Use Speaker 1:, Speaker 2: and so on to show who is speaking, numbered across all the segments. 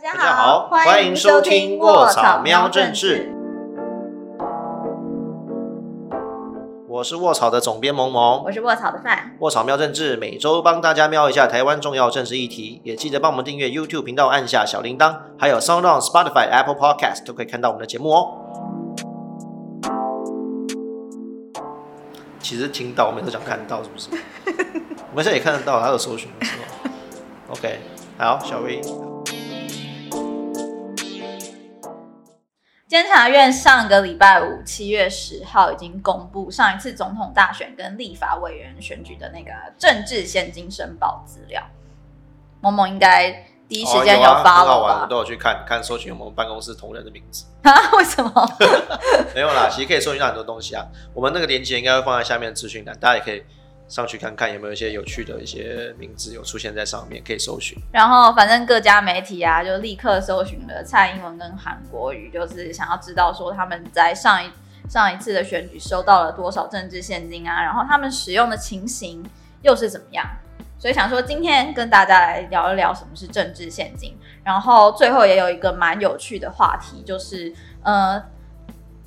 Speaker 1: 大家
Speaker 2: 好，欢迎收听卧草喵政治。我是卧草的总编萌萌，
Speaker 1: 我是卧草的饭。
Speaker 2: 卧草喵政治每周帮大家瞄一下台湾重要政治议题，也记得帮我们订阅 YouTube 频道，按下小铃铛，还有 Sound On、Spotify、Apple Podcast 都可以看到我们的节目哦。其实听到，我们都想看到，是不是？我们现在也看得到，他的搜寻的时候。OK，好，小 V。
Speaker 1: 监察院上个礼拜五，七月十号已经公布上一次总统大选跟立法委员选举的那个政治现金申报资料。某某应该第一时间
Speaker 2: 哦有啊
Speaker 1: 发了
Speaker 2: 我
Speaker 1: 吧？
Speaker 2: 都有去看看搜寻我们办公室同仁的名字。
Speaker 1: 啊？为什么？
Speaker 2: 没有啦，其实可以搜寻到很多东西啊。我们那个链接应该会放在下面的资讯栏，大家也可以上去看看有没有一些有趣的一些名字有出现在上面，可以搜寻。
Speaker 1: 然后反正各家媒体啊，就立刻搜寻了蔡英文跟韩国瑜，就是想要知道说他们在上一上一次的选举收到了多少政治现金啊，然后他们使用的情形又是怎么样。所以想说今天跟大家来聊一聊什么是政治现金，然后最后也有一个蛮有趣的话题，就是呃，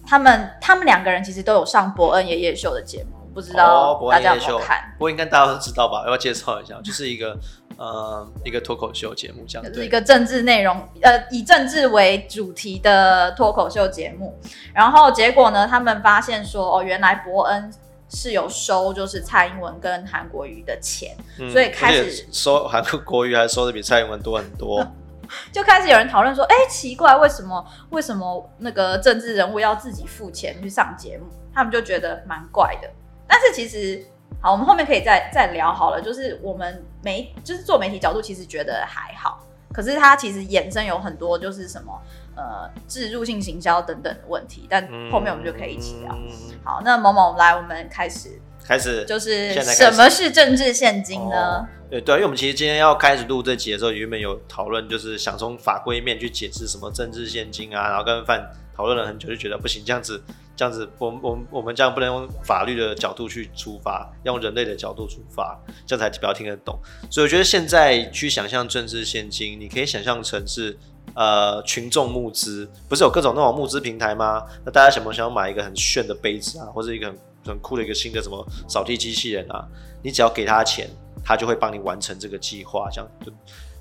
Speaker 1: 他们他们两个人其实都有上伯恩爷爷秀的节目，不知
Speaker 2: 哦
Speaker 1: 道大家
Speaker 2: 伯恩夜秀
Speaker 1: 有没有看？，
Speaker 2: 不过应该大家都知道吧？要不要介绍一下？就是一个呃一个脱口秀节目这样。
Speaker 1: 就是一个政治内容，呃，以政治为主题的脱口秀节目。然后结果呢，他们发现说，哦，原来伯恩是有收就是蔡英文跟韩国瑜的钱，
Speaker 2: 嗯
Speaker 1: 所以开始
Speaker 2: 收韩国国语还收的比蔡英文多很多。
Speaker 1: 就开始有人讨论说，哎，奇怪，为什么为什么那个政治人物要自己付钱去上节目？他们就觉得蛮怪的。但是其实，好，我们后面可以再再聊好了。就是我们媒，就是做媒体角度，其实觉得还好。可是它其实衍生有很多就是什么呃植入性行销等等的问题，但后面我们就可以一起聊。
Speaker 2: 嗯
Speaker 1: 好，那某某来，我们开始，
Speaker 2: 开始
Speaker 1: 就是什么是政治现金呢？
Speaker 2: 哦对对，因为我们其实今天要开始录这集的时候，原本有讨论，就是想从法规面去解释什么政治现金啊，然后跟范讨论了很久，就觉得不行，这样子这样子，我们我们我们这样不能用法律的角度去出发，用人类的角度出发，这样才比较听得懂。所以我觉得现在去想象政治现金，你可以想象成是。呃，群众募资不是有各种那种募资平台吗？那大家想不想要买一个很炫的杯子啊，或者一个很很酷的一个新的什么扫地机器人啊？你只要给他钱，他就会帮你完成这个计划，这样就。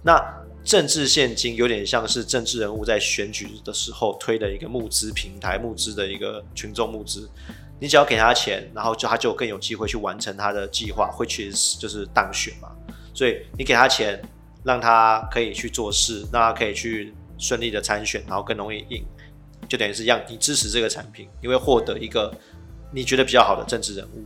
Speaker 2: 那政治现金有点像是政治人物在选举的时候推的一个募资平台，募资的一个群众募资。你只要给他钱，然后就他就更有机会去完成他的计划，会去就是当选嘛。所以你给他钱，让他可以去做事，让他可以去顺利的参选，然后更容易赢，就等于是让你支持这个产品，你会获得一个你觉得比较好的政治人物。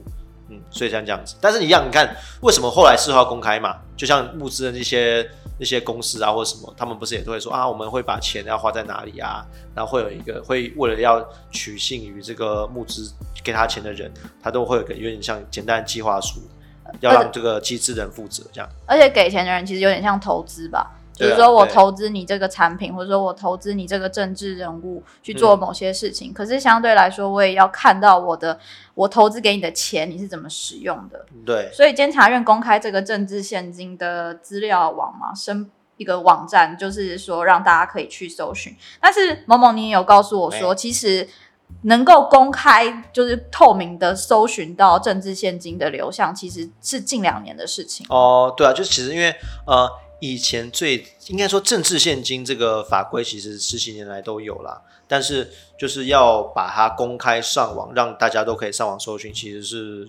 Speaker 2: 嗯，所以像这样子，但是你一样你看，为什么后来事后公开嘛？就像募资的那些那些公司啊，或者什么，他们不是也都会说啊，我们会把钱要花在哪里啊？然后会有一个会为了要取信于这个募资给他钱的人，他都会有一个有点像简单的计划书，要让这个机制人负责这样。
Speaker 1: 而且给钱的人其实有点像投资吧，就是说我投资你这个产品，或者说我投资你这个政治人物去做
Speaker 2: 嗯
Speaker 1: 某些事情。可是相对来说，我也要看到我的我投资给你的钱你是怎么使用的。
Speaker 2: 对，
Speaker 1: 所以监察院公开这个政治现金的资料网嘛，申一个网站，就是说让大家可以去搜寻。但是某某你也有告诉我说，
Speaker 2: 哎
Speaker 1: 其实能够公开就是透明的搜寻到政治现金的流向，其实是近两年的事情。
Speaker 2: 哦，对啊，就其实因为呃，以前最应该说政治现金这个法规其实十几年来都有啦，但是就是要把它公开上网，让大家都可以上网搜寻，其实是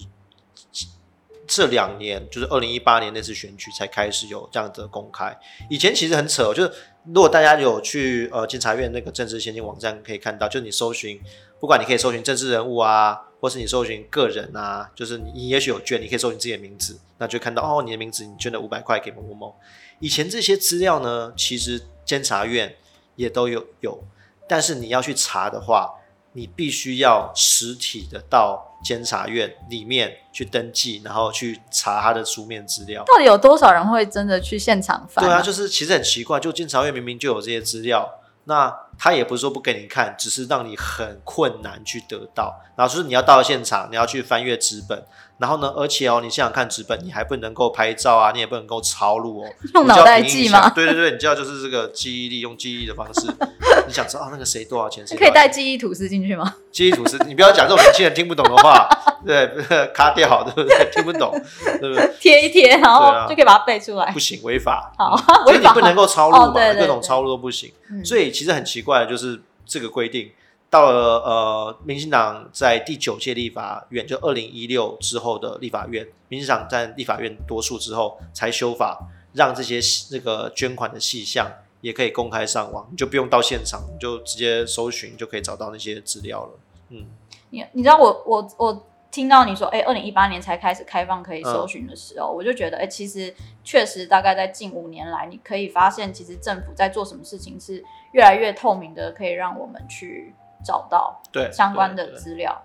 Speaker 2: 这两年，就是二零一八年那次选举才开始有这样的公开。以前其实很扯，就是如果大家有去呃监察院那个政治现金网站可以看到，就你搜寻，不管你可以搜寻政治人物啊，或是你搜寻个人啊，就是你也许有捐，你可以搜寻自己的名字，那就看到哦，你的名字你捐了五百块给某某某。以前这些资料呢，其实监察院也都有有，但是你要去查的话，你必须要实体的到监察院里面去登记，然后去查他的书面资料。
Speaker 1: 到底有多少人会真的去现场翻、
Speaker 2: 对啊，就是其实很奇怪，就监察院明明就有这些资料，那他也不是说不给你看，只是让你很困难去得到。然后就是你要到现场，你要去翻阅纸本，然后呢，而且哦，你想想看纸本，你还不能够拍照啊，你也不能够抄录哦，
Speaker 1: 用脑袋记吗？
Speaker 2: 对对对，你就要就是这个记忆力，用记忆的方式，你想知道那个谁多少钱？
Speaker 1: 可以带记忆吐司进去吗？
Speaker 2: 记忆吐司，你不要讲这种年轻人听不懂的话，对，卡掉，对不对？听不懂，对不对？
Speaker 1: 贴一贴，然后就可以把它背出来。
Speaker 2: 不行，违法。
Speaker 1: 好，
Speaker 2: 所以你不能够抄录嘛，
Speaker 1: 各
Speaker 2: 种抄录都不行。所以其实很奇怪的就是这个规定。到了呃，民进党在第九届立法院，就二零一六之后的立法院，民进党占立法院多数之后才修法，让这些那个捐款的细项也可以公开上网，你就不用到现场，你就直接搜寻就可以找到那些资料了。嗯，
Speaker 1: 你你知道我我我听到你说，哎，二零一八年才开始开放可以搜寻的时候，我就觉得，哎，其实确实大概在近五年来，你可以发现，其实政府在做什么事情是越来越透明的，可以让我们去。找到
Speaker 2: 对
Speaker 1: 相关的资料，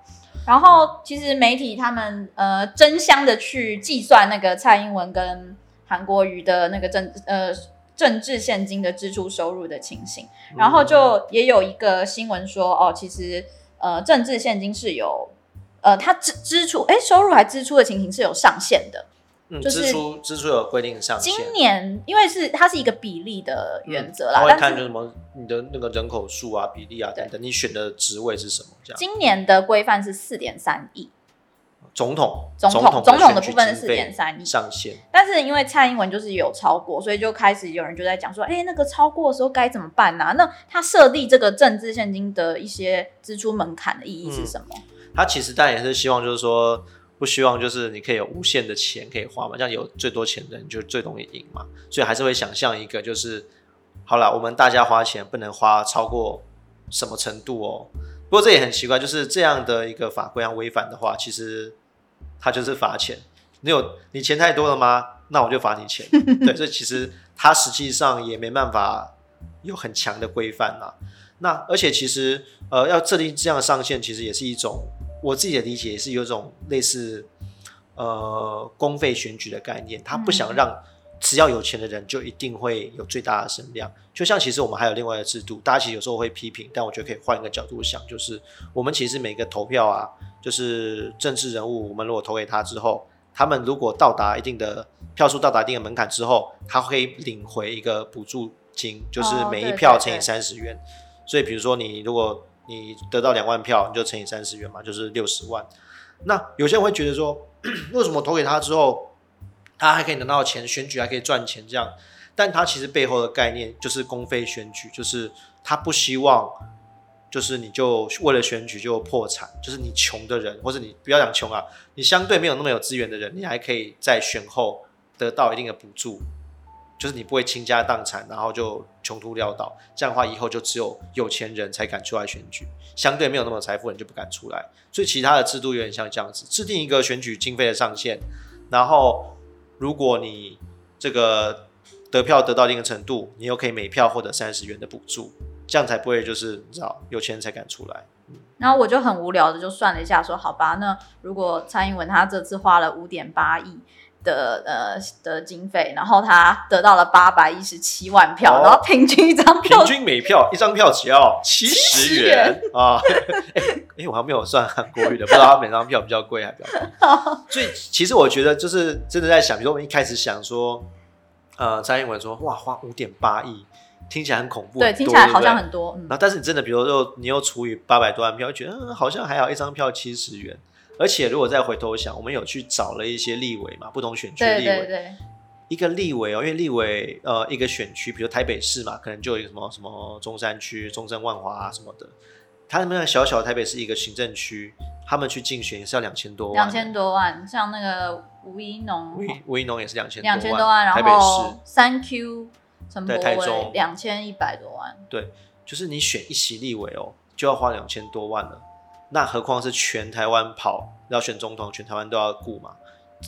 Speaker 1: 然后其实媒体他们呃争相的去计算那个蔡英文跟韩国瑜的那个政呃政治现金的支出收入的情形，然后就也有一个新闻说哦，其实呃政治现金是有呃他支支出哎收入还支出的情形是有上限的。
Speaker 2: 支出支出有规定上
Speaker 1: 限。今年因为是它是一个比例的原则啦，
Speaker 2: 他会看就什么你的那个人口数啊、比例啊等等，你选的职位是什么这样。
Speaker 1: 今年的规范是四点三亿，
Speaker 2: 总统
Speaker 1: 总统总统的部分是四点三亿
Speaker 2: 上限。
Speaker 1: 但是因为蔡英文就是有超过，所以就开始有人就在讲说，哎，那个超过的时候该怎么办呢？那他设立这个政治现金的一些支出门槛的意义是什么？
Speaker 2: 他其实当然也是希望就是说。不希望就是你可以有无限的钱可以花嘛，这样有最多钱的人就最容易赢嘛，所以还是会想象一个就是，好了，我们大家花钱不能花超过什么程度哦。不过这也很奇怪，就是这样的一个法规要违反的话，其实他就是罚钱。你有你钱太多了吗？那我就罚你钱。对，所以其实他实际上也没办法有很强的规范呐。那而且其实呃要设定这样的上限，其实也是一种。我自己的理解是有种类似，呃，公费选举的概念，他不想让只要有钱的人就一定会有最大的声量。就像其实我们还有另外的制度，大家其实有时候会批评，但我觉得可以换一个角度想，就是我们其实每个投票啊，就是政治人物，我们如果投给他之后，他们如果到达一定的票数到达一定的门槛之后，他会领回一个补助金，就是每一票乘以三十元。所以比如说你如果你得到两万票，你就乘以三十元嘛，就是六十万。那有些人会觉得说，为什么投给他之后，他还可以拿到钱，选举还可以赚钱这样？但他其实背后的概念就是公费选举，就是他不希望，就是你就为了选举就破产，就是你穷的人，或者你不要讲穷啊，你相对没有那么有资源的人，你还可以在选后得到一定的补助。就是你不会倾家荡产，然后就穷途潦倒，这样的话以后就只有有钱人才敢出来选举，相对没有那么财富人就不敢出来。所以其他的制度有点像这样子，制定一个选举经费的上限，然后如果你这个得票得到一定的程度，你又可以每票获得三十元的补助，这样才不会就是你知道有钱人才敢出来。
Speaker 1: 然后我就很无聊的就算了一下，说好吧，那如果蔡英文他这次花了五点八亿。的呃的经费，然后他得到了八百一十七万票，然后平均一张
Speaker 2: 票，平均每票一张票只要七十元啊！哎，我还没有算韩国语的，不知道他每张票比较贵还比较贵。所以其实我觉得就是真的在想，比如说我们一开始想说，呃，蔡英文说哇花五点八亿，听起来很恐怖，
Speaker 1: 对，听起来好像很多。
Speaker 2: 然后但是你真的，比如说你又除以八百多万票，觉得嗯好像还好，一张票七十元。而且，如果再回头想，我们有去找了一些立委嘛，不同选区立委。对，一个立委哦，因为立委呃，一个选区，比如台北市嘛，可能就有什么什么中山区、中正万华啊什么的，他们那小小的台北市一个行政区，他们去竞选也是要两千多万，
Speaker 1: 两千多万，像那个吴一农，
Speaker 2: 吴吴一农也是两千
Speaker 1: 两千多
Speaker 2: 万，
Speaker 1: 然后三 Q 陈柏
Speaker 2: 威
Speaker 1: 两千一百多万，
Speaker 2: 对，就是你选一席立委哦，就要花两千多万了。那何况是全台湾跑要选总统，全台湾都要顾嘛？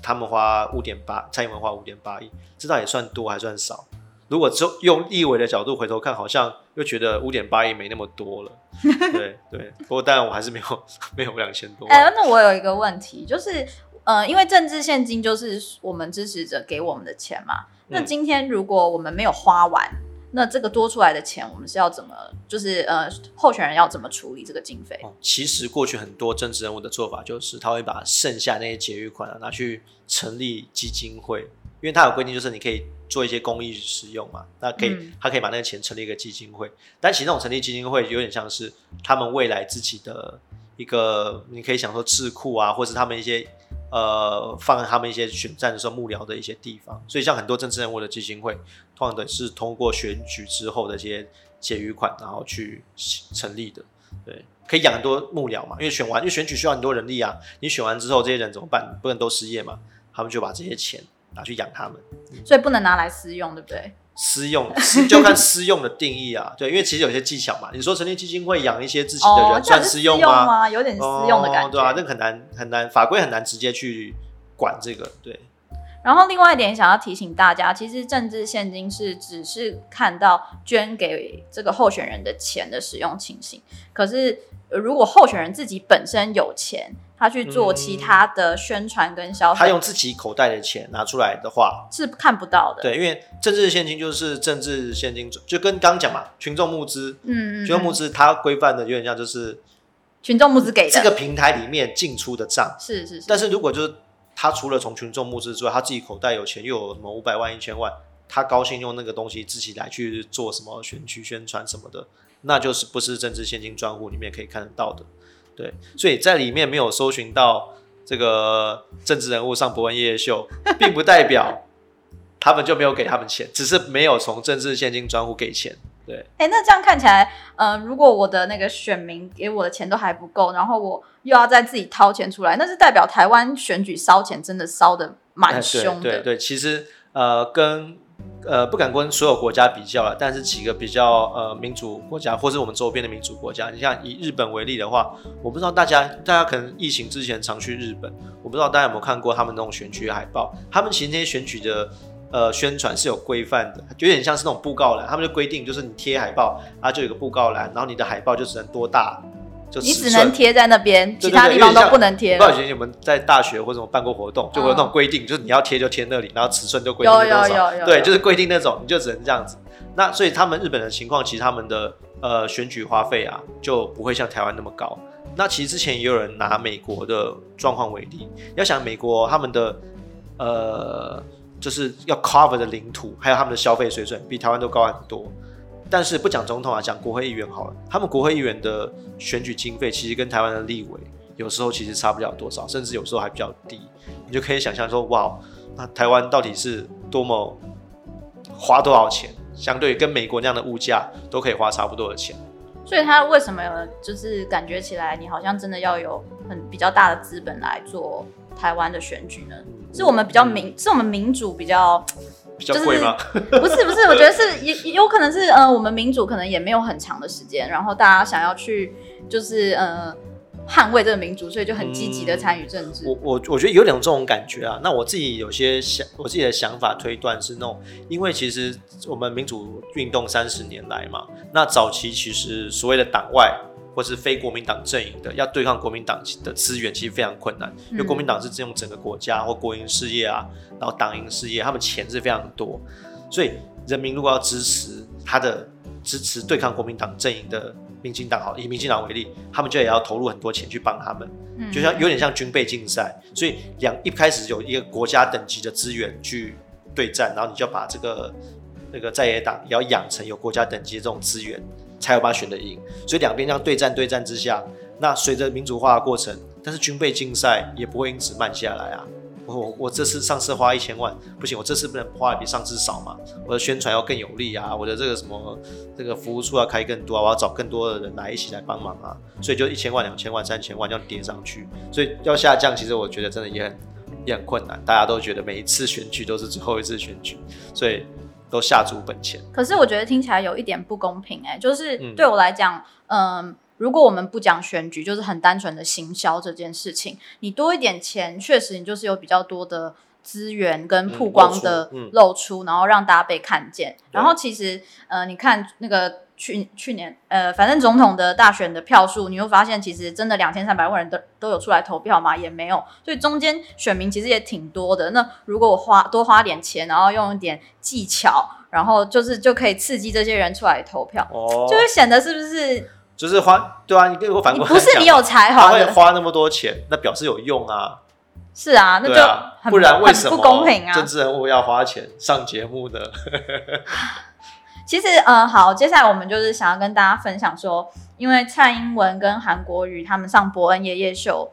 Speaker 2: 他们花五点八，蔡英文花五点八亿，这倒也算多还算少？如果就用立委的角度回头看，好像又觉得五点八亿没那么多了。对对，不过当然我还是没有 没有两千多。
Speaker 1: 哎，那我有一个问题，就是呃，因为政治现金就是我们支持者给我们的钱嘛。那今天如果我们没有花完，那这个多出来的钱，我们是要怎么，就是呃，候选人要怎么处理这个经费？
Speaker 2: 哦，其实过去很多政治人物的做法就是，他会把剩下那些结余款啊拿去成立基金会，因为他有规定，就是你可以做一些公益使用嘛，那可以，
Speaker 1: 嗯
Speaker 2: 他可以把那个钱成立一个基金会。但其实那种成立基金会有点像是他们未来自己的一个，你可以想说智库啊，或是他们一些呃放他们一些选战的时候幕僚的一些地方。所以像很多政治人物的基金会，通常都是通过选举之后的这些结余款，然后去成立的。对，可以养很多幕僚嘛，因为选完，因为选举需要很多人力啊。你选完之后，这些人怎么办？不能都失业嘛？他们就把这些钱拿去养他们。
Speaker 1: 所以不能拿来私用，对不对？
Speaker 2: 私用，私就看私用的定义啊。对，因为其实有些技巧嘛。你说成立基金会养一些自己的
Speaker 1: 哦，
Speaker 2: 人，算私
Speaker 1: 用
Speaker 2: 用吗？
Speaker 1: 有点私用的感觉。
Speaker 2: 哦对啊，那个很难很难，法规很难直接去管这个。对，
Speaker 1: 然后另外一点想要提醒大家，其实政治现金是只是看到捐给这个候选人的钱的使用情形，可是呃如果候选人自己本身有钱，他去做其他的宣传跟消费，
Speaker 2: 他用自己口袋的钱拿出来的话，
Speaker 1: 是看不到的。
Speaker 2: 对，因为政治现金就是政治现金，就跟刚讲嘛，群众募资，
Speaker 1: 嗯，嗯，嗯
Speaker 2: 群众募资它规范的有点像就是
Speaker 1: 群众募资给的，
Speaker 2: 这个平台里面进出的账。
Speaker 1: 是是是，
Speaker 2: 但是如果就是他除了从群众募资之外，他自己口袋有钱，又有什么五百万、一千万，他高兴用那个东西自己来去做什么选举宣传什么的，那就是不是政治现金专户里面可以看得到的。对，所以在里面没有搜寻到这个政治人物上伯恩夜夜秀，并不代表他们就没有给他们钱，只是没有从政治现金专户给钱。对，
Speaker 1: 哎，那这样看起来，呃，如果我的那个选民给我的钱都还不够，然后我又要再自己掏钱出来，那是代表台湾选举烧钱真的烧的蛮
Speaker 2: 哎
Speaker 1: 凶的。
Speaker 2: 对对对，其实呃，跟呃不敢跟所有国家比较了，但是几个比较呃民主国家，或是我们周边的民主国家，你像以日本为例的话，我不知道大家大家可能疫情之前常去日本，我不知道大家有没有看过他们那种选举海报，他们其实那些选举的。呃，宣传是有规范的，就有点像是那种布告栏，他们就规定，就是你贴海报，啊，就有个布告栏，然后你的海报就只能多大，就
Speaker 1: 你只能贴在那边，其他地方都不能贴了。
Speaker 2: 不知道以前你们在大学或者什么办过活动，就会有那种规定，就是你要贴就贴那里，然后尺寸就规定多少，对，
Speaker 1: 有有有对
Speaker 2: 就是规定那种，你就只能这样子。那所以他们日本的情况，其实他们的呃选举花费啊，就不会像台湾那么高。那其实之前也有人拿美国的状况为例，要想美国他们的呃就是要 cover 的领土，还有他们的消费水准比台湾都高很多。但是不讲总统啊，讲国会议员好了，他们国会议员的选举经费其实跟台湾的立委有时候其实差不了多少，甚至有时候还比较低。你就可以想象说，哇，那台湾到底是多么花多少钱？相对于跟美国那样的物价，都可以花差不多的钱。
Speaker 1: 所以他为什么就是感觉起来你好像真的要有很比较大的资本来做台湾的选举呢？是我们比较民，是我们民主比较，
Speaker 2: 比较贵吗？
Speaker 1: 不是不是，我觉得是也也有可能是呃，我们民主可能也没有很长的时间，然后大家想要去就是呃捍卫这个民主，所以就很积极的参与政治。
Speaker 2: 我我我觉得有点这种感觉啊。那我自己有些想，我自己的想法推断是那种，因为其实我们民主运动三十年来嘛，那早期其实所谓的党外或是非国民党阵营的，要对抗国民党的资源其实非常困难，因为国民党是用整个国家或国营事业啊，然后党营事业，他们钱是非常多，所以人民如果要支持他的支持对抗国民党阵营的民进党，好，以民进党为例，他们就也要投入很多钱去帮他们。
Speaker 1: 嗯。
Speaker 2: 就像有点像军备竞赛，所以两一开始有一个国家等级的资源去对战，然后你就要把这个那个在野党也要养成有国家等级的这种资源，才有办法选得赢。所以两边这样对战对战之下，那随着民主化的过程，但是军备竞赛也不会因此慢下来啊。我我这次上次花一千万，不行，我这次不能花的比上次少嘛？我的宣传要更有力啊，我的这个什么这个服务处要开更多啊，我要找更多的人来一起来帮忙啊，所以就一千万、两千万、三千万这样叠上去，所以要下降，其实我觉得真的也很也很困难。大家都觉得每一次选举都是最后一次选举，所以都下足本钱。
Speaker 1: 可是我觉得听起来有一点不公平哎、就是
Speaker 2: 嗯
Speaker 1: 对我来讲，嗯。如果我们不讲选举，就是很单纯的行销这件事情，你多一点钱，确实你就是有比较多的资源跟曝光的
Speaker 2: 嗯露出嗯
Speaker 1: 露出，然后让大家被看见。然后其实，呃，你看那个去去年，呃，反正总统的大选的票数，你会发现其实真的两千三百万人都都有出来投票吗？也没有，所以中间选民其实也挺多的。那如果我花多花点钱，然后用一点技巧。然后就是就可以刺激这些人出来投票，
Speaker 2: 哦，
Speaker 1: 就会显得是不是
Speaker 2: 就是花对啊，你跟我反
Speaker 1: 你
Speaker 2: 过来讲
Speaker 1: 不是你有才
Speaker 2: 他会
Speaker 1: 华的？
Speaker 2: 花那么多钱，那表示有用啊，
Speaker 1: 是啊，那就
Speaker 2: 啊，
Speaker 1: 很
Speaker 2: 不然为什么
Speaker 1: 不公平啊
Speaker 2: 政？治人物要花钱上节目呢？
Speaker 1: 其实，呃，好，接下来我们就是想要跟大家分享说，因为蔡英文跟韩国瑜他们上伯恩夜夜秀，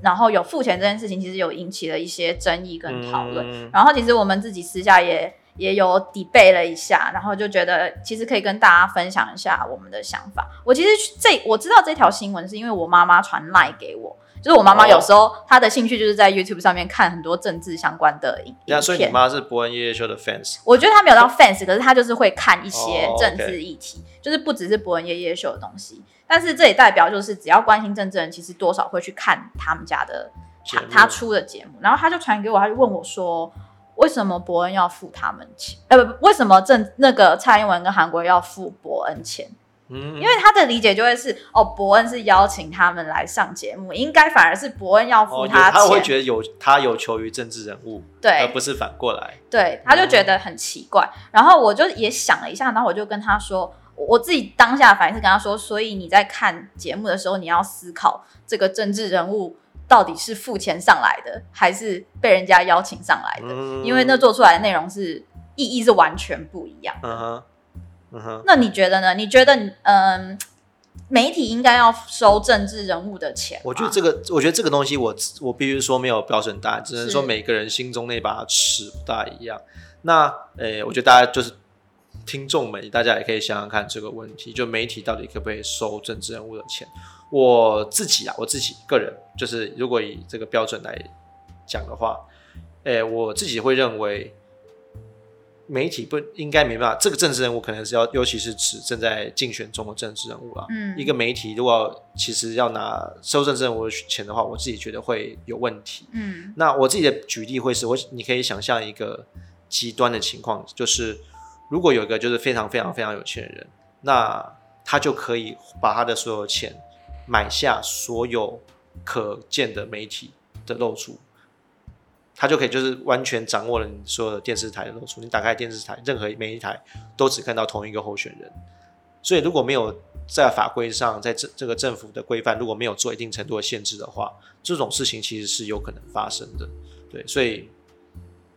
Speaker 1: 然后有付钱这件事情，其实有引起了一些争议跟讨论。
Speaker 2: 嗯
Speaker 1: 然后，其实我们自己私下也也有 debate 了一下，然后就觉得其实可以跟大家分享一下我们的想法。我其实这我知道这条新闻是因为我妈妈传赖给我。就是我妈妈有时候她的兴趣就是在 YouTube 上面看很多政治相关的影片，
Speaker 2: 所以你妈是伯恩夜夜秀的 fans，
Speaker 1: 我觉得她没有到 fans，可是她就是会看一些
Speaker 2: 哦
Speaker 1: 政治议题，就是不只是伯恩夜夜秀的东西。但是这也代表，就是只要关心政治人，其实多少会去看他们家的他他出的节目。然后他就传给我，他就问我说，为什么伯恩要付他们钱？呃，不，为什么政那个蔡英文跟韩国瑜要付伯恩钱？
Speaker 2: 嗯，
Speaker 1: 因为他的理解就会是，哦，伯恩是邀请他们来上节目，应该反而是伯恩要付他钱。
Speaker 2: 他会觉得有他有求于政治人物，
Speaker 1: 对
Speaker 2: 而不是反过来。
Speaker 1: 对，他就觉得很奇怪。然后我就也想了一下，然后我就跟他说，我我自己当下反应是跟他说，所以你在看节目的时候，你要思考这个政治人物到底是付钱上来的，还是被人家邀请上来的，
Speaker 2: 嗯
Speaker 1: 因为那做出来的内容是意义是完全不一样的。
Speaker 2: 嗯哼，嗯哼，
Speaker 1: 那你觉得呢？你觉得嗯？媒体应该要收政治人物的钱？
Speaker 2: 我觉得这个，我觉得这个东西我，我必须说没有标准答案，只能说每个人心中那把尺不大一样。那，诶、我觉得大家就是听众们，大家也可以想想看这个问题，就媒体到底可不可以收政治人物的钱？我自己啊，我自己个人，就是如果以这个标准来讲的话，诶、我自己会认为。媒体不应该没办法，这个政治人物可能是要，尤其是指正在竞选中的政治人物啦。
Speaker 1: 嗯
Speaker 2: 一个媒体如果其实要拿收政治人物的钱的话，我自己觉得会有问题。
Speaker 1: 嗯
Speaker 2: 那我自己的举例会是我，你可以想象一个极端的情况，就是如果有一个就是非常非常非常有钱的人，那他就可以把他的所有钱买下所有可见的媒体的露出，他就可以就是完全掌握了你所有的电视台的露出。你打开电视台，任何每一台都只看到同一个候选人。所以如果没有在法规上，在这这个政府的规范如果没有做一定程度的限制的话，这种事情其实是有可能发生的。对，所以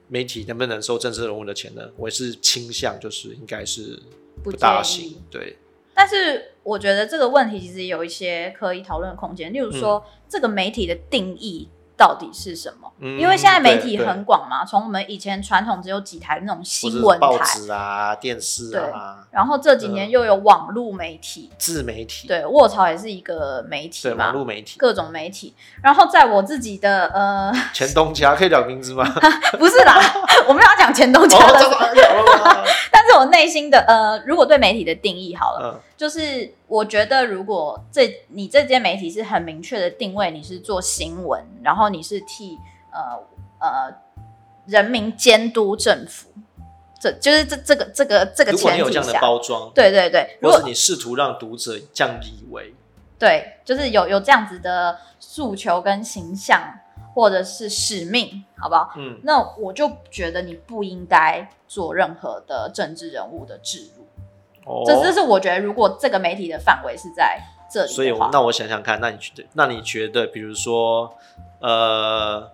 Speaker 2: 媒体能不能收政治人物的钱呢？我是倾向就是应该是
Speaker 1: 不
Speaker 2: 不大行。对，
Speaker 1: 但是我觉得这个问题其实有一些可以讨论的空间，例如说、这个媒体的定义到底是什么？
Speaker 2: 嗯
Speaker 1: 因为现在媒体很广嘛，从我们以前传统只有几台那种新闻台，
Speaker 2: 纸啊、电视啊、
Speaker 1: 然后这几年
Speaker 2: 嗯
Speaker 1: 又有网络媒体，
Speaker 2: 自媒体，
Speaker 1: 对，卧槽也是一个媒体
Speaker 2: 对网，络媒体。
Speaker 1: 各种媒体。然后在我自己的呃，
Speaker 2: 前东家可以讲名字吗？
Speaker 1: 不是啦，我没有要讲前东家
Speaker 2: 哦，
Speaker 1: 的，
Speaker 2: 这 个
Speaker 1: 但是我内心的呃，如果对媒体的定义好了。
Speaker 2: 嗯
Speaker 1: 就是我觉得，如果这你这间媒体是很明确的定位，你是做新闻，然后你是替呃呃人民监督政府，这就是这这个这个这个
Speaker 2: 如果你有这样的包装，
Speaker 1: 对对对，如果
Speaker 2: 或是你试图让读者降以为，
Speaker 1: 对，就是有有这样子的诉求跟形象，或者是使命，好不好？
Speaker 2: 嗯，
Speaker 1: 那我就觉得你不应该做任何的政治人物的置入，
Speaker 2: 哦，
Speaker 1: 这这是我觉得，如果这个媒体的范围是在这里，
Speaker 2: 所以我那我想想看，那你觉得，那你觉得，比如说，呃，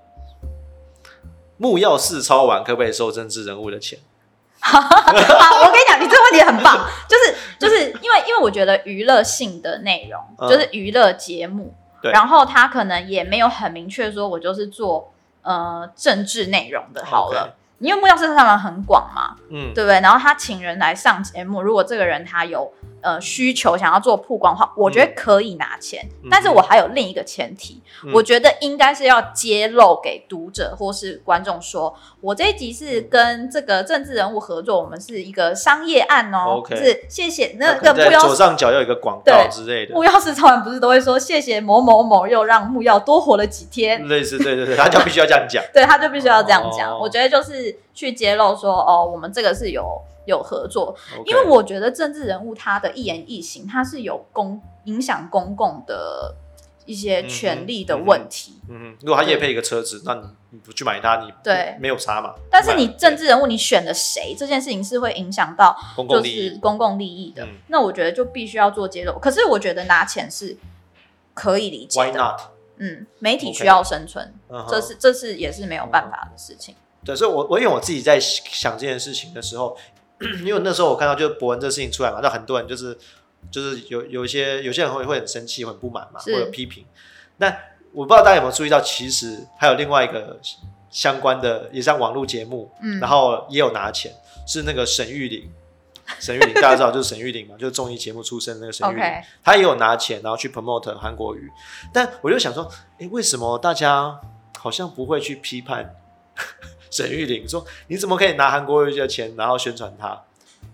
Speaker 2: 木曜四超玩可不可以收政治人物的钱？
Speaker 1: 好，我跟你讲，你这个问题很棒，就是就是因为因为我觉得娱乐性的内容、
Speaker 2: 嗯。
Speaker 1: 就是娱乐节目，
Speaker 2: 对。
Speaker 1: 然后他可能也没有很明确说我就是做呃政治内容的，好了。因为木曜四他们很广嘛，
Speaker 2: 嗯，
Speaker 1: 对不对？然后他请人来上节目，如果这个人他有呃需求想要做曝光的话，我觉得可以拿钱。
Speaker 2: 嗯
Speaker 1: 但是我还有另一个前提，
Speaker 2: 嗯
Speaker 1: 我觉得应该是要揭露给读者或是观众说，我这一集是跟这个政治人物合作，我们是一个商业案哦。
Speaker 2: OK
Speaker 1: 是谢谢那个木曜
Speaker 2: 左上角要有一个广告之类的，
Speaker 1: 木曜四超人不是都会说谢谢某某某又让木曜多活了几天，
Speaker 2: 类似，对对对，他就必须要这样讲。
Speaker 1: 对，他就必须要这样讲。
Speaker 2: 哦
Speaker 1: 我觉得就是去揭露说，哦，我们这个是有有合作因为我觉得政治人物他的一言一行，他是有公影响公共的一些权利的问题。
Speaker 2: 嗯哼，如果他也配一个车子，那你你不去买它，你
Speaker 1: 对
Speaker 2: 没有差嘛？
Speaker 1: 但是你政治人物你选了谁，这件事情是会影响到就
Speaker 2: 公共利益
Speaker 1: 是公共利益的。
Speaker 2: 嗯
Speaker 1: 那我觉得就必须要做揭露。可是我觉得拿钱是可以理解
Speaker 2: ，Why
Speaker 1: 的。
Speaker 2: not？
Speaker 1: 嗯，媒体需要生存这是这是也是没有办法的事情。
Speaker 2: 对，所以我我因为我自己在想这件事情的时候，因为那时候我看到就是博文这事情出来嘛，那很多人就是就是有有一些有些人会会很生气、很不满嘛，
Speaker 1: 是
Speaker 2: 或者批评。那我不知道大家有没有注意到，其实还有另外一个相关的，也像网络节目，
Speaker 1: 嗯
Speaker 2: 然后也有拿钱，是那个沈玉玲。沈玉玲大家知道就是沈玉玲嘛，就是综艺节目出身的那个沈玉琳
Speaker 1: OK
Speaker 2: 她也有拿钱，然后去 promote 韩国瑜。但我就想说，诶，为什么大家好像不会去批判沈玉玲，说你怎么可以拿韩国语的钱然后宣传他，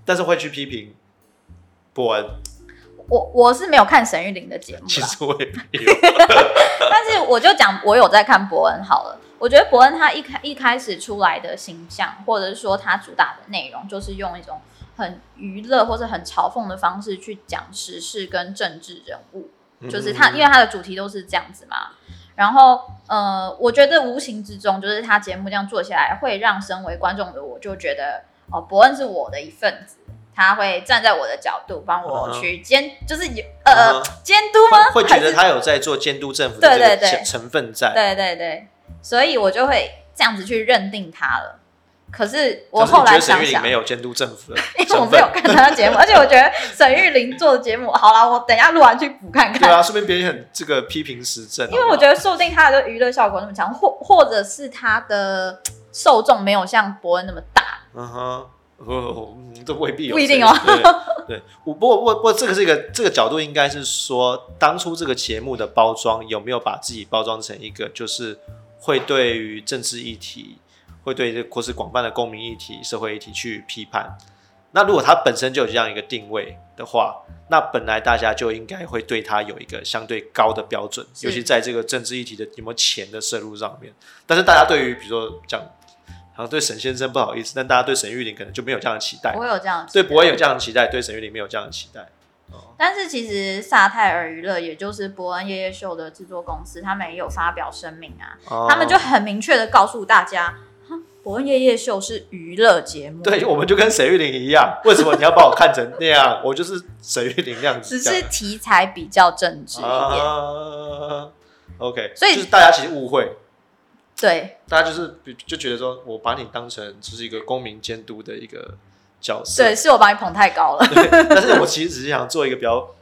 Speaker 2: 但是会去批评伯恩？
Speaker 1: 我我是没有看沈玉玲的节目，
Speaker 2: 其实我也没有。
Speaker 1: 但是我就讲我有在看伯恩好了。我觉得伯恩他一开一开始出来的形象，或者是说他主打的内容，就是用一种很娱乐或者很嘲讽的方式去讲时事跟政治人物。就是他，因为他的主题都是这样子嘛。然后，呃，我觉得无形之中，就是他节目这样做下来，会让身为观众的我就觉得，哦，伯恩是我的一份子，他会站在我的角度帮我去监，就是有呃、监督吗？
Speaker 2: 会会觉得他有在做监督政府的这个
Speaker 1: 对对对
Speaker 2: 成成分在。
Speaker 1: 对对对，所以我就会这样子去认定他了。可是我后来想想
Speaker 2: 觉得沈玉琳没，有监督政府的
Speaker 1: 因为我。没有看他的节目，而且我觉得沈玉玲做的节目，好啦，我等一下录完去补看看。
Speaker 2: 对啊，顺便别人很这个批评时政，
Speaker 1: 因为我觉得说不定他的娱乐效果那么强，或或者是他的受众没有像伯恩那么大。
Speaker 2: 嗯哼，哦，嗯这未必有
Speaker 1: 不一定哦
Speaker 2: 这个对，我不过不过不过这个是一个这个角度，应该是说当初这个节目的包装有没有把自己包装成一个就是会对于政治议题，会对这或是广泛的公民议题、社会议题去批判。那如果它本身就有这样一个定位的话，那本来大家就应该会对它有一个相对高的标准，尤其在这个政治议题的有没有钱的摄入上面。但是大家对于比如说讲，好像对沈先生不好意思，但大家对沈玉玲可能就没有这样的期待
Speaker 1: 不，会有这样的，
Speaker 2: 对不会有这样的期待，对沈玉玲没有这样的期待。
Speaker 1: 但是其实萨泰尔娱乐，也就是伯恩夜夜秀的制作公司，他们也有发表声明啊，
Speaker 2: 哦
Speaker 1: 他们就很明确的告诉大家，哈伯恩夜夜秀是娱乐节目，
Speaker 2: 对，我们就跟沈玉琳一样，为什么你要把我看成那样？我就是沈玉琳那样子，
Speaker 1: 只是题材比较政治一点。
Speaker 2: 啊。OK，
Speaker 1: 所以
Speaker 2: 就是大家其实误会，
Speaker 1: 对
Speaker 2: 大家就是比就觉得说我把你当成就是一个公民监督的一个角色，
Speaker 1: 对，是我把你捧太高了。
Speaker 2: 对，但是我其实只是想做一个比较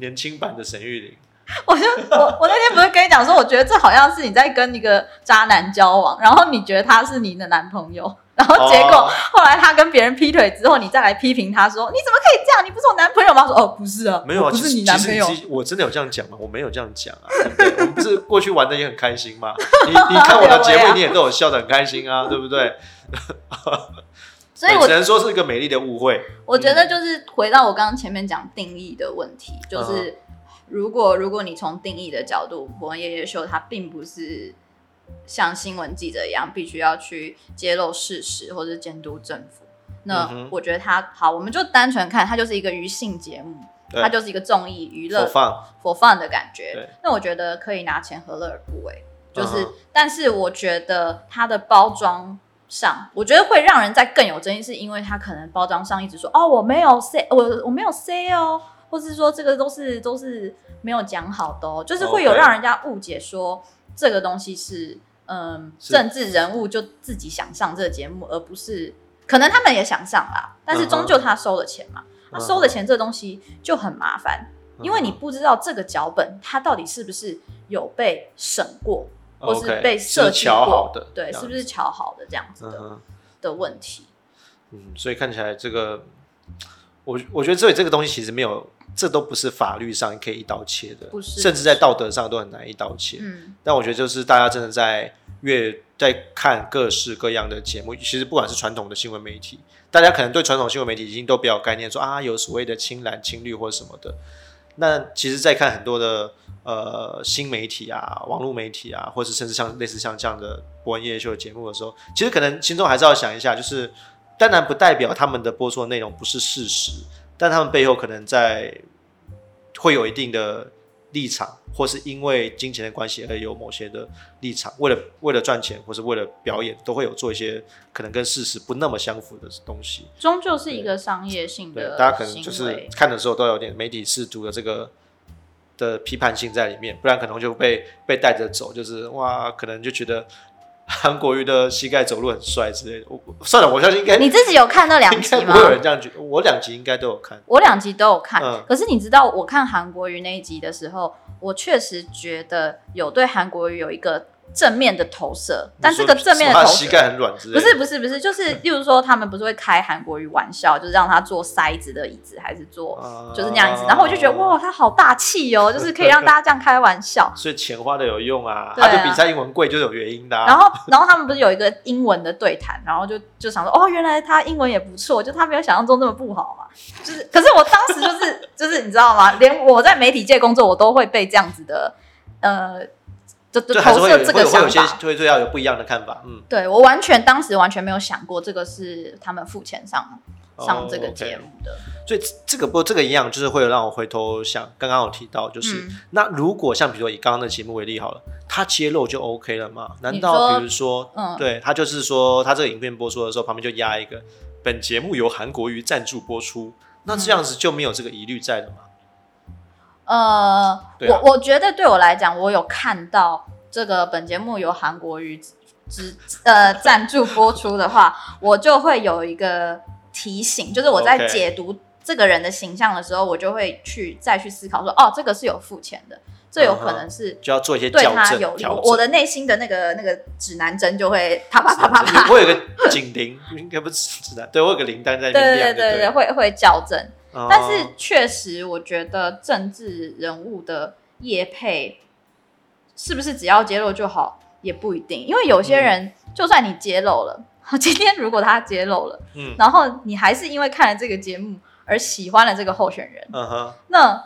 Speaker 2: 年轻版的沈玉琳。
Speaker 1: 我就我我那天不是跟你讲说，我觉得这好像是你在跟一个渣男交往，然后你觉得他是你的男朋友，然后结果
Speaker 2: 哦
Speaker 1: 后来他跟别人劈腿之后，你再来批评他说你怎么可以这样？你不是我男朋友吗？说哦不是啊，
Speaker 2: 没有啊，
Speaker 1: 我不是你男朋友
Speaker 2: 我真的有这样讲吗？我没有这样讲啊，对不对？我们不是 过去玩的也很开心吗？你你看我的节目，你也都有笑得很开心啊，对不对？
Speaker 1: 所以我
Speaker 2: 只能说是一个美丽的误会。
Speaker 1: 我觉得就是回到我刚刚前面讲定义的问题，就是如果如果你从定义的角度，伯恩夜夜秀它并不是像新闻记者一样必须要去揭露事实或者是监督政府。那我觉得它好，我们就单纯看它就是一个娱性节目，它就是一个综艺娱乐
Speaker 2: 播放
Speaker 1: for fun 的感觉。那我觉得可以拿钱何乐而不为？就是，但是我觉得它的包装上，我觉得会让人在更有争议，是因为它可能包装上一直说哦我没有 say，我我没有 say 哦，或是说这个都是都是没有讲好的哦，就是会有让人家误解说这个东西是嗯
Speaker 2: 是。
Speaker 1: 政治人物就自己想上这个节目，而不是可能他们也想上啦，但是终究他收了钱嘛，他
Speaker 2: 嗯
Speaker 1: 收了钱这东西就很麻烦。因为你不知道这个脚本它到底是不是有被审过，或是被设计过
Speaker 2: 好的，
Speaker 1: 对，是不是瞧好的这样子的、
Speaker 2: 嗯
Speaker 1: 的问题？
Speaker 2: 嗯，所以看起来这个，我我觉得这里这个东西其实没有，这都不是法律上可以一刀切的，
Speaker 1: 不是
Speaker 2: 甚至在道德上都很难一刀切。
Speaker 1: 嗯，
Speaker 2: 但我觉得就是大家真的在越在看各式各样的节目，其实不管是传统的新闻媒体，大家可能对传统新闻媒体已经都比较有概念说啊有所谓的青蓝、青绿或者什么的。那其实，在看很多的呃新媒体啊、网络媒体啊，或者甚至像类似像这样的博文夜夜秀节目的时候，其实可能心中还是要想一下，就是当然不代表他们的播出的内容不是事实，但他们背后可能在会有一定的立场，或是因为金钱的关系而有某些的立场，为了为了赚钱或是为了表演，都会有做一些可能跟事实不那么相符的东西。
Speaker 1: 终究是一个商业性
Speaker 2: 对
Speaker 1: 的，
Speaker 2: 大家可能就是看的时候都有点媒体试图的这个的批判性在里面，不然可能就被被带着走，就是哇，可能就觉得韩国瑜的膝盖走路很帅之类的。我我算了，我相信应该
Speaker 1: 你自己有看那两集吗
Speaker 2: 应该不会？有人这样觉得。我两集应该都有看。
Speaker 1: 我两集都有看，
Speaker 2: 嗯
Speaker 1: 可是你知道，我看韩国瑜那一集的时候，我确实觉得有对韩国瑜有一个正面的投射，但这个正面的投射
Speaker 2: 膝盖很软之类的，
Speaker 1: 不是不是不是，就是 例如说他们不是会开韩国语玩笑，就是让他坐塞子的椅子，还是坐
Speaker 2: 啊
Speaker 1: 就是那样子，然后我就觉得哇，他好大气哦，就是可以让大家这样开玩笑。
Speaker 2: 所以钱花的有用啊，他就比赛英文贵就是有原因的、啊。
Speaker 1: 然后，然后他们不是有一个英文的对谈，然后就就想说，哦，原来他英文也不错，就他没有想象中那么不好嘛。就是，可是我当时就是 就是你知道吗？连我在媒体界工作，我都会被这样子的呃，就就
Speaker 2: 就还是会有
Speaker 1: 投射这个
Speaker 2: 会有会有些
Speaker 1: 想法。
Speaker 2: 会对要有不一样的看法，嗯，
Speaker 1: 对我完全当时完全没有想过这个是他们付钱上上这个节目的。
Speaker 2: 所以这个不这个一样，就是会让我回头想，刚刚有提到，就是、
Speaker 1: 嗯
Speaker 2: 那如果像比如说以刚刚的节目为例好了，他揭露就 OK 了嘛？难道比如说，
Speaker 1: 嗯
Speaker 2: 对他就是说，他这个影片播出的时候，旁边就压一个本节目由韩国瑜赞助播出，那这样子就没有这个疑虑在了吗？
Speaker 1: 呃，
Speaker 2: 啊
Speaker 1: 我我觉得对我来讲，我有看到这个本节目由韩国瑜支呃 赞助播出的话，我就会有一个提醒，就是我在解读这个人的形象的时候，我就会去再去思考说，哦，这个是有付钱的，这有可能是
Speaker 2: 就要做一些
Speaker 1: 对他有利。
Speaker 2: 调
Speaker 1: 我。的内心的那个那个指南针就会啪啪啪啪啪，
Speaker 2: 我有个警铃，应该不是指南，对我有个铃铛在那
Speaker 1: 对
Speaker 2: 边，
Speaker 1: 对对对，
Speaker 2: 对
Speaker 1: 会会校正。
Speaker 2: 哦
Speaker 1: 但是确实，我觉得政治人物的业配是不是只要揭露就好，也不一定。因为有些人，就算你揭露了，今天如果他揭露了，
Speaker 2: 嗯
Speaker 1: 然后你还是因为看了这个节目而喜欢了这个候选人，
Speaker 2: 嗯哼。
Speaker 1: 那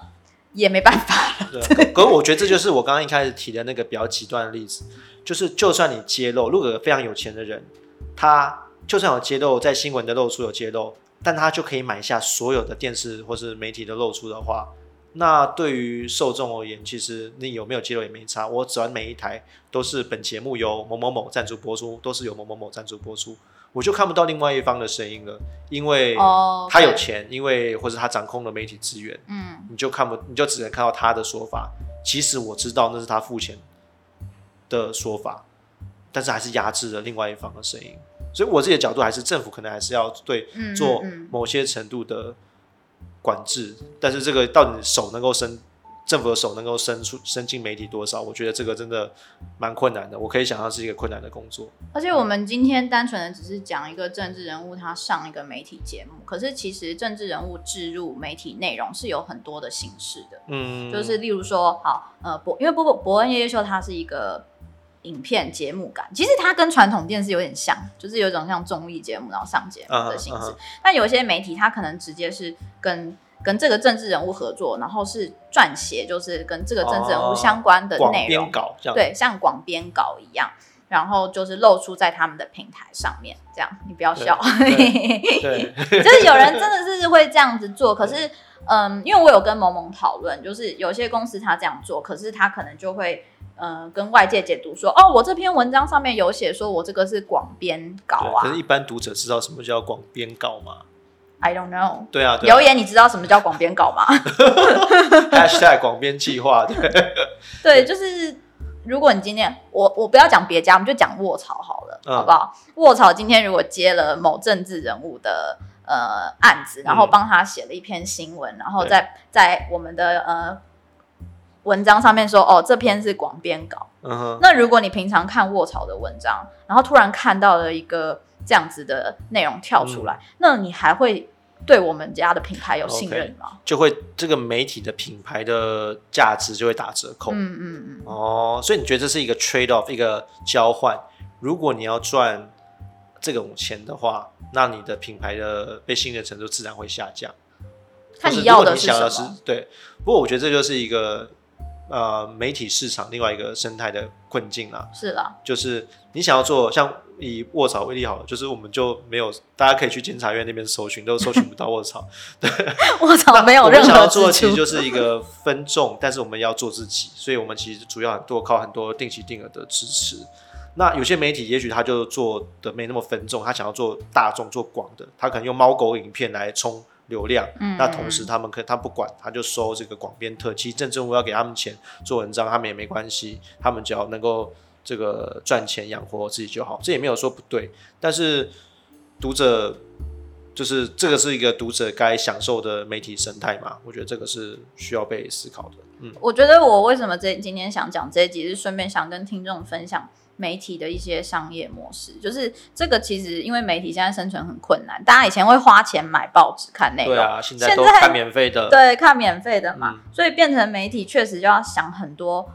Speaker 1: 也没办法了。
Speaker 2: 对，可可是我觉得这就是我刚刚一开始提的那个比较极端的例子，就是就算你揭露，如果有非常有钱的人，他就算有揭露，在新闻的露出有揭露，但他就可以买下所有的电视或是媒体的露出的话，那对于受众而言，其实你有没有揭露也没差。我只要每一台都是本节目由某某某赞助播出，都是由某某某赞助播出，我就看不到另外一方的声音了，因为
Speaker 1: 哦
Speaker 2: 他有钱，因为或者他掌控了媒体资源。
Speaker 1: 嗯，
Speaker 2: 你就看不，你就只能看到他的说法。其实我知道那是他付钱的说法，但是还是压制了另外一方的声音。所以我自己的角度还是政府可能还是要对
Speaker 1: 嗯
Speaker 2: 做某些程度的管制，但是这个到底手能够伸，政府的手能够伸出伸进媒体多少？我觉得这个真的蛮困难的。我可以想象是一个困难的工作。
Speaker 1: 而且我们今天单纯的只是讲一个政治人物他上一个媒体节目，可是其实政治人物置入媒体内容是有很多的形式的。
Speaker 2: 嗯，
Speaker 1: 就是例如说，好，呃，伯因为伯伯伯恩夜夜秀它是一个影片节目感，其实它跟传统电视有点像，就是有一种像综艺节目然后上节目的形式
Speaker 2: 嗯哼嗯。
Speaker 1: 但有些媒体它可能直接是跟跟这个政治人物合作，然后是撰写，就是跟这个政治人物相关的
Speaker 2: 广
Speaker 1: 内容
Speaker 2: 编，稿这样。
Speaker 1: 对，像广编稿一样。然后就是露出在他们的平台上面，这样你不要笑。
Speaker 2: 对，
Speaker 1: 就是有人真的是会这样子做，可是，嗯，因为我有跟萌萌讨论，就是有些公司他这样做，可是他可能就会，呃，跟外界解读说，哦，我这篇文章上面有写说我这个是广编稿啊
Speaker 2: 可是，一般读者知道什么叫广编稿吗
Speaker 1: ？，I don't know。
Speaker 2: 对啊，对啊
Speaker 1: 留言，你知道什么叫广编稿吗？
Speaker 2: #hashtag 广编计划，对。
Speaker 1: 对，就是如果你今天，我我不要讲别家，我们就讲卧槽好了，
Speaker 2: 嗯
Speaker 1: 好不好？卧槽今天如果接了某政治人物的呃案子，然后
Speaker 2: 嗯
Speaker 1: 帮他写了一篇新闻，然后在在我们的呃文章上面说，哦，这篇是广编稿。
Speaker 2: 嗯哼，
Speaker 1: 那如果你平常看卧槽的文章，然后突然看到了一个这样子的内容跳出
Speaker 2: 嗯
Speaker 1: 来，那你还会对我们家的品牌有信任吗？
Speaker 2: 就会这个媒体的品牌的价值就会打折扣。
Speaker 1: 嗯嗯嗯，
Speaker 2: 哦，所以你觉得这是一个 trade off，一个交换。如果你要赚这种钱的话，那你的品牌的被信任程度自然会下降。
Speaker 1: 看你要的。是
Speaker 2: 对，不过我觉得这就是一个呃媒体市场另外一个生态的困境啦。
Speaker 1: 是啦，
Speaker 2: 就是你想要做像以卧槽为例好了，就是我们就没有，大家可以去监察院那边搜寻，都搜寻不到卧槽。
Speaker 1: 对，卧槽，没有
Speaker 2: 我们
Speaker 1: 任何
Speaker 2: 想要做的。其实就是一个分众，但是我们要做自己，所以我们其实主要很多靠很多定期定额的支持。那有些媒体也许他就做的没那么分众，他想要做大众、做广的，他可能用猫狗影片来冲流量。
Speaker 1: 嗯
Speaker 2: 那同时他们可他不管，他就收这个广编特。其实政治人物要给他们钱做文章，他们也没关系，他们只要能够这个赚钱养活自己就好，这也没有说不对。但是读者就是这个是一个读者该享受的媒体生态嘛？我觉得这个是需要被思考的。嗯，
Speaker 1: 我觉得我为什么这今天想讲这一集，是顺便想跟听众分享媒体的一些商业模式。就是这个其实因为媒体现在生存很困难，大家以前会花钱买报纸看内容，
Speaker 2: 对啊，现在都看免费的，
Speaker 1: 对，看免费的嘛，
Speaker 2: 嗯。
Speaker 1: 所以变成媒体确实就要想很多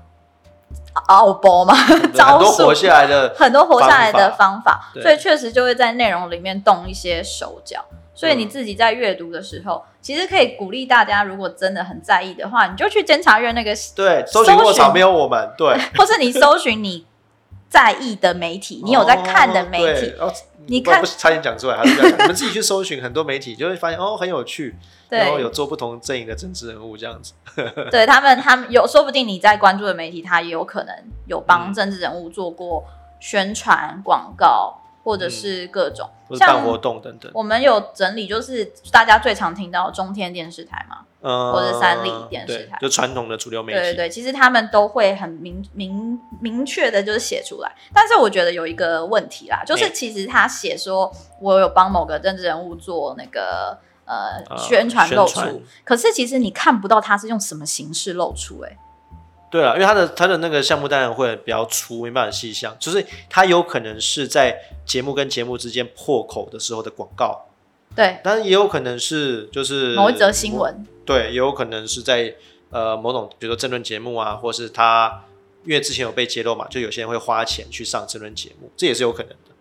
Speaker 1: 奥博嘛，招数
Speaker 2: 多活下来的，
Speaker 1: 很多活下来的方法，所以确实就会在内容里面动一些手脚。所以你自己在阅读的时候，其实可以鼓励大家，如果真的很在意的话，你就去监察院那个，
Speaker 2: 对，搜寻
Speaker 1: 搜
Speaker 2: 卧槽
Speaker 1: 寻
Speaker 2: 没有我们，对，
Speaker 1: 或是你搜寻你在意的媒体，你有在看的媒体，
Speaker 2: 哦哦
Speaker 1: 你看
Speaker 2: 不不是差点讲出来，还是不要讲。你们自己去搜寻很多媒体，就会发现哦很有趣，然后有做不同阵营的政治人物这样子。
Speaker 1: 对他们，他们有说不定你在关注的媒体，他也有可能有帮
Speaker 2: 嗯。
Speaker 1: 政治人物做过宣传广告，或者是各种像
Speaker 2: 活动等等，
Speaker 1: 我们有整理，就是大家最常听到中天电视台嘛，
Speaker 2: 嗯，
Speaker 1: 或者三立电视台
Speaker 2: 就传统的主流媒体，
Speaker 1: 对对对，其实他们都会很明明明确的，就是写出来。但是我觉得有一个问题啦，就是
Speaker 2: 嗯
Speaker 1: 其实他写说我有帮某个政治人物做那个呃
Speaker 2: 呃
Speaker 1: 宣传露出，可是其实你看不到他是用什么形式露出、欸，
Speaker 2: 对了，因为他的他的那个项目当然会比较粗，没办法细项，就是他有可能是在节目跟节目之间破口的时候的广告，
Speaker 1: 对，
Speaker 2: 但是也有可能是就是
Speaker 1: 某一则新，闻，
Speaker 2: 对，也有可能是在呃某种比如说政论节目啊，或是他因为之前有被揭露嘛，就有些人会花钱去上政论节目，这也是有可能的。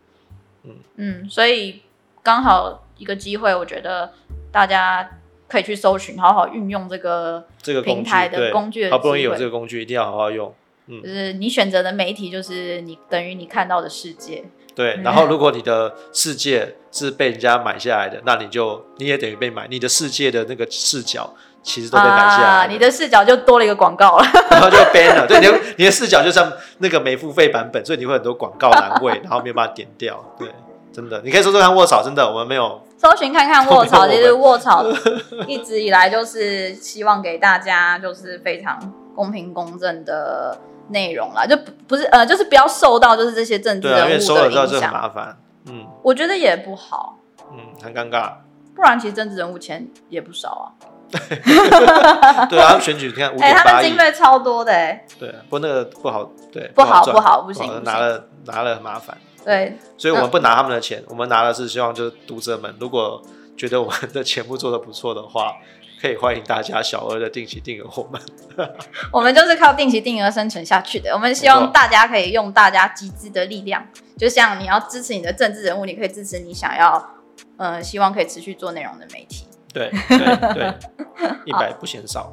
Speaker 1: 嗯嗯，所以刚好一个机会，我觉得大家可以去搜寻，好好运用这个，
Speaker 2: 这个
Speaker 1: 平台的
Speaker 2: 对
Speaker 1: 工具
Speaker 2: 好不容易有这个工具，一定要好好用。
Speaker 1: 就是你选择的媒体，就是你等于你看到的世界。
Speaker 2: 对，
Speaker 1: 嗯
Speaker 2: 然后如果你的世界是被人家买下来的，那你就你也等于被买，你的世界的那个视角其实都被买下来了，
Speaker 1: 啊，你的视角就多了一个广告了。
Speaker 2: 然后就 ban 了。对，你的你的视角就像那个没付费版本，所以你会很多广告栏位，然后没有办法点掉。对，真的，你可以说说看卧槽，真的我们没有
Speaker 1: 搜寻看看卧槽，其实卧槽 一直以来就是希望给大家就是非常公平公正的内容啦，就不不是呃，就是不要受到就是这些政治
Speaker 2: 对啊，因为
Speaker 1: 人物的
Speaker 2: 收了之后就很
Speaker 1: 影响，
Speaker 2: 麻烦。嗯。
Speaker 1: 我觉得也不好，
Speaker 2: 嗯，很尴尬。
Speaker 1: 不然其实政治人物钱也不少啊，
Speaker 2: 对 啊，他们选举你看五点八亿。
Speaker 1: 们经，费超多的哎、
Speaker 2: 对啊，不过那个不好，对，
Speaker 1: 不好不好不行不行。
Speaker 2: 拿了拿了很麻烦。
Speaker 1: 对，
Speaker 2: 所以我们不拿他们的钱，我们拿的是希望就是读者们，如果觉得我们的节目做的不错的话，可以欢迎大家小额的定期定额我们。
Speaker 1: 我们就是靠定期定额生存下去的。我们希望大家可以用大家集资的力量，就像你要支持你的政治人物，你可以支持你想要，呃，希望可以持续做内容的媒体。
Speaker 2: 对对对，一百不嫌少。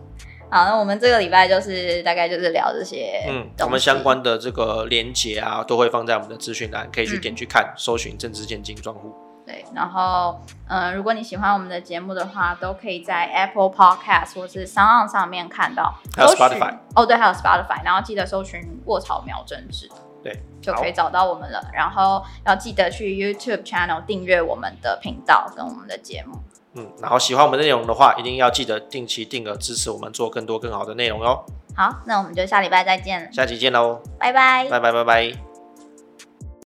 Speaker 1: 好，那我们这个礼拜就是大概就是聊这些，
Speaker 2: 嗯，我们相。关的这个连结啊，都会放在我们的资讯栏，可以去点去看，搜寻政治现金专户。
Speaker 1: 对，然后，嗯、如果你喜欢我们的节目的话，都可以在 Apple Podcast 或是 Sound 上面看到，
Speaker 2: 还有 Spotify
Speaker 1: 哦，对，还有 Spotify，然后记得搜寻“卧草苗政治”，
Speaker 2: 对，
Speaker 1: 就可以找到我们了。然后要记得去 YouTube channel 订阅我们的频道跟我们的节目。
Speaker 2: 嗯，然后喜欢我们的内容的话，一定要记得定期定额支持我们做更多更好的内容哟。
Speaker 1: 好，那我们就下礼拜再见了，
Speaker 2: 下期见喽，
Speaker 1: 拜拜。
Speaker 2: 拜拜拜拜。